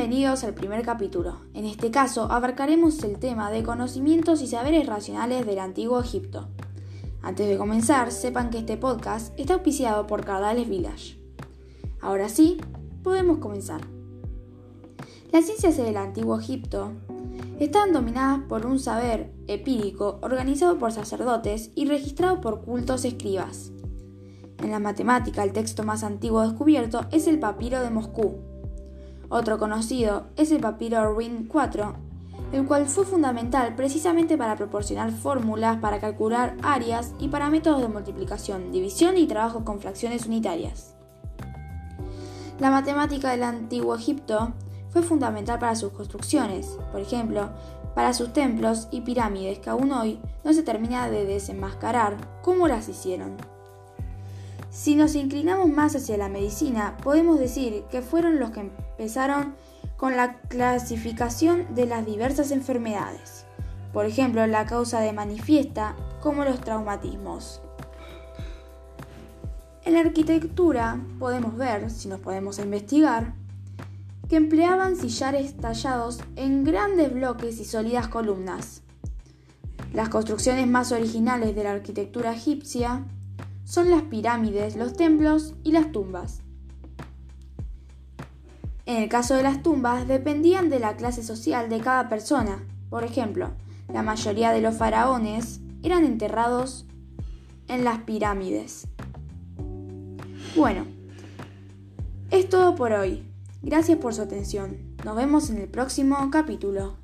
Bienvenidos al primer capítulo. En este caso abarcaremos el tema de conocimientos y saberes racionales del antiguo Egipto. Antes de comenzar, sepan que este podcast está auspiciado por Cardales Village. Ahora sí, podemos comenzar. Las ciencias del antiguo Egipto estaban dominadas por un saber empírico organizado por sacerdotes y registrado por cultos escribas. En la matemática, el texto más antiguo descubierto es el papiro de Moscú, otro conocido es el papiro Ring 4, el cual fue fundamental precisamente para proporcionar fórmulas para calcular áreas y para métodos de multiplicación, división y trabajo con fracciones unitarias. La matemática del antiguo Egipto fue fundamental para sus construcciones, por ejemplo, para sus templos y pirámides que aún hoy no se termina de desenmascarar cómo las hicieron. Si nos inclinamos más hacia la medicina, podemos decir que fueron los que empezaron con la clasificación de las diversas enfermedades, por ejemplo, la causa de manifiesta como los traumatismos. En la arquitectura podemos ver, si nos podemos investigar, que empleaban sillares tallados en grandes bloques y sólidas columnas. Las construcciones más originales de la arquitectura egipcia son las pirámides, los templos y las tumbas. En el caso de las tumbas dependían de la clase social de cada persona. Por ejemplo, la mayoría de los faraones eran enterrados en las pirámides. Bueno, es todo por hoy. Gracias por su atención. Nos vemos en el próximo capítulo.